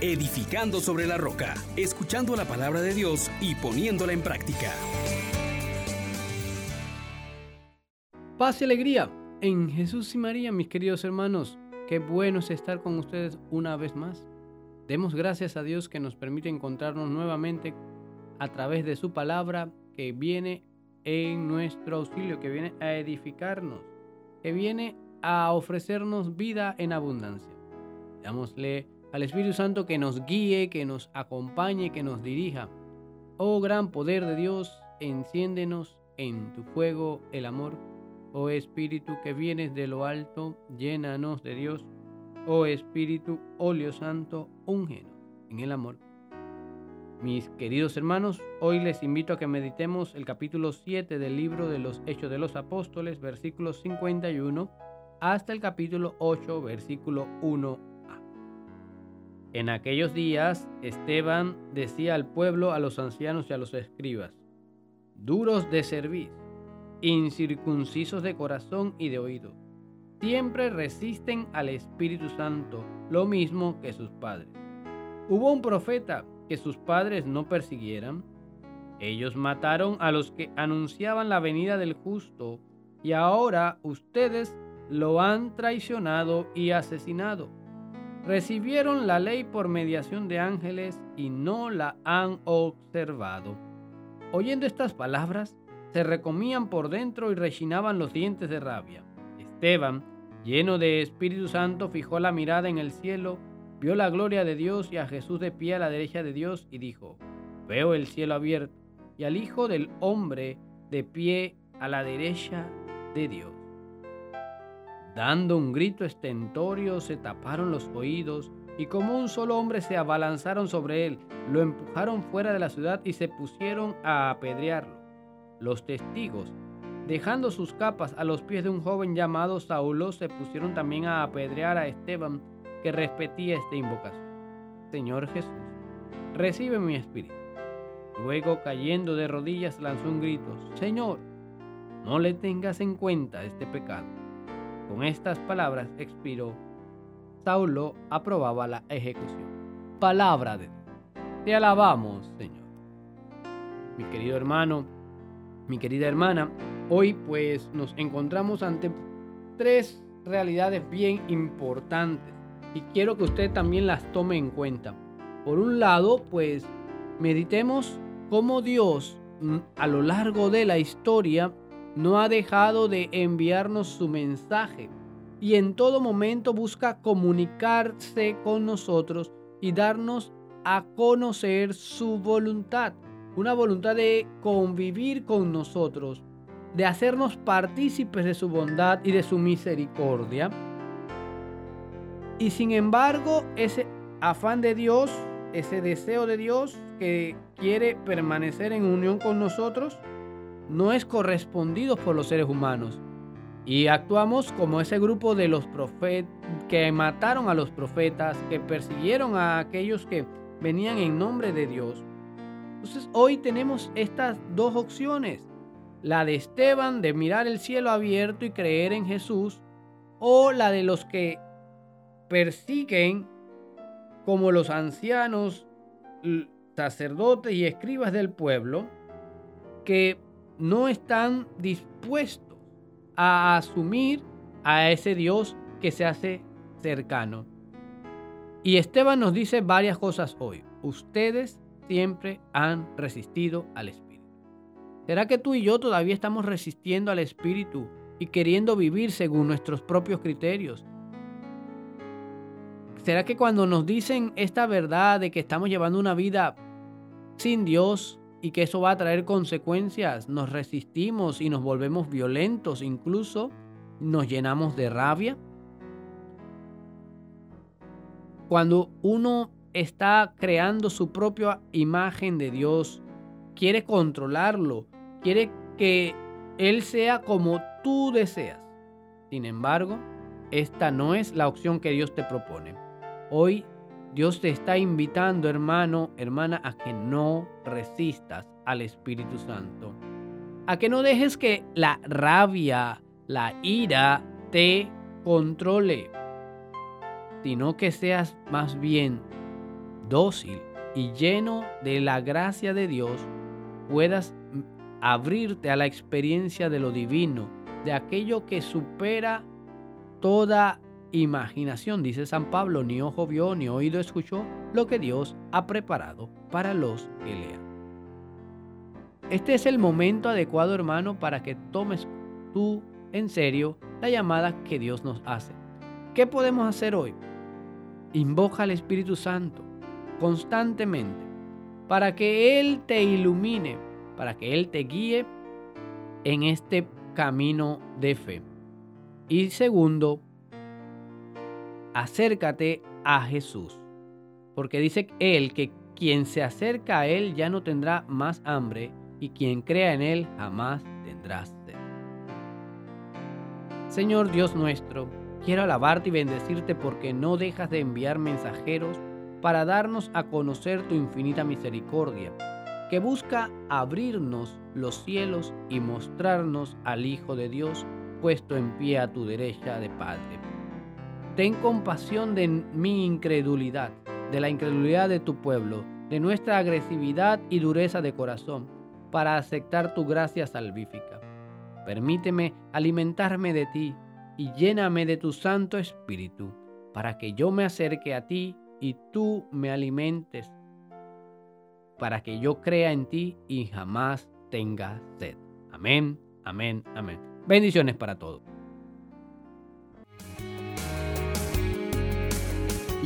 edificando sobre la roca, escuchando la palabra de Dios y poniéndola en práctica. Paz y alegría en Jesús y María, mis queridos hermanos. Qué bueno es estar con ustedes una vez más. Demos gracias a Dios que nos permite encontrarnos nuevamente a través de su palabra que viene en nuestro auxilio, que viene a edificarnos, que viene a ofrecernos vida en abundancia. Dámosle al Espíritu Santo que nos guíe, que nos acompañe, que nos dirija. Oh gran poder de Dios, enciéndenos en tu fuego el amor. Oh Espíritu que vienes de lo alto, llénanos de Dios. Oh Espíritu, óleo santo, úngenos en el amor. Mis queridos hermanos, hoy les invito a que meditemos el capítulo 7 del libro de los Hechos de los Apóstoles, versículos 51 hasta el capítulo 8, versículo 1 en aquellos días Esteban decía al pueblo, a los ancianos y a los escribas, duros de servir, incircuncisos de corazón y de oído, siempre resisten al Espíritu Santo, lo mismo que sus padres. Hubo un profeta que sus padres no persiguieran. Ellos mataron a los que anunciaban la venida del justo y ahora ustedes lo han traicionado y asesinado recibieron la ley por mediación de ángeles y no la han observado. Oyendo estas palabras, se recomían por dentro y rechinaban los dientes de rabia. Esteban, lleno de Espíritu Santo, fijó la mirada en el cielo, vio la gloria de Dios y a Jesús de pie a la derecha de Dios y dijo, veo el cielo abierto y al Hijo del Hombre de pie a la derecha de Dios. Dando un grito estentorio, se taparon los oídos y como un solo hombre se abalanzaron sobre él, lo empujaron fuera de la ciudad y se pusieron a apedrearlo. Los testigos, dejando sus capas a los pies de un joven llamado Saulo, se pusieron también a apedrear a Esteban, que repetía esta invocación. Señor Jesús, recibe mi espíritu. Luego, cayendo de rodillas, lanzó un grito, Señor, no le tengas en cuenta este pecado. Con estas palabras expiró. Saulo aprobaba la ejecución. Palabra de Dios. Te alabamos, Señor. Mi querido hermano, mi querida hermana, hoy pues nos encontramos ante tres realidades bien importantes y quiero que usted también las tome en cuenta. Por un lado, pues meditemos cómo Dios mm, a lo largo de la historia no ha dejado de enviarnos su mensaje y en todo momento busca comunicarse con nosotros y darnos a conocer su voluntad, una voluntad de convivir con nosotros, de hacernos partícipes de su bondad y de su misericordia. Y sin embargo, ese afán de Dios, ese deseo de Dios que quiere permanecer en unión con nosotros, no es correspondido por los seres humanos. Y actuamos como ese grupo de los profetas que mataron a los profetas, que persiguieron a aquellos que venían en nombre de Dios. Entonces hoy tenemos estas dos opciones. La de Esteban de mirar el cielo abierto y creer en Jesús. O la de los que persiguen como los ancianos, sacerdotes y escribas del pueblo, que no están dispuestos a asumir a ese Dios que se hace cercano. Y Esteban nos dice varias cosas hoy. Ustedes siempre han resistido al Espíritu. ¿Será que tú y yo todavía estamos resistiendo al Espíritu y queriendo vivir según nuestros propios criterios? ¿Será que cuando nos dicen esta verdad de que estamos llevando una vida sin Dios, y que eso va a traer consecuencias. Nos resistimos y nos volvemos violentos, incluso nos llenamos de rabia. Cuando uno está creando su propia imagen de Dios, quiere controlarlo, quiere que Él sea como tú deseas. Sin embargo, esta no es la opción que Dios te propone. Hoy Dios te está invitando, hermano, hermana, a que no resistas al Espíritu Santo. A que no dejes que la rabia, la ira te controle, sino que seas más bien dócil y lleno de la gracia de Dios, puedas abrirte a la experiencia de lo divino, de aquello que supera toda imaginación, dice San Pablo, ni ojo vio, ni oído escuchó lo que Dios ha preparado para los que lean. Este es el momento adecuado, hermano, para que tomes tú en serio la llamada que Dios nos hace. ¿Qué podemos hacer hoy? Invoca al Espíritu Santo constantemente para que Él te ilumine, para que Él te guíe en este camino de fe. Y segundo, acércate a Jesús, porque dice Él que quien se acerca a Él ya no tendrá más hambre y quien crea en Él jamás tendrá sed. Señor Dios nuestro, quiero alabarte y bendecirte porque no dejas de enviar mensajeros para darnos a conocer tu infinita misericordia, que busca abrirnos los cielos y mostrarnos al Hijo de Dios puesto en pie a tu derecha de Padre. Ten compasión de mi incredulidad, de la incredulidad de tu pueblo, de nuestra agresividad y dureza de corazón, para aceptar tu gracia salvífica. Permíteme alimentarme de ti y lléname de tu Santo Espíritu, para que yo me acerque a ti y tú me alimentes para que yo crea en ti y jamás tenga sed. Amén, amén, amén. Bendiciones para todos.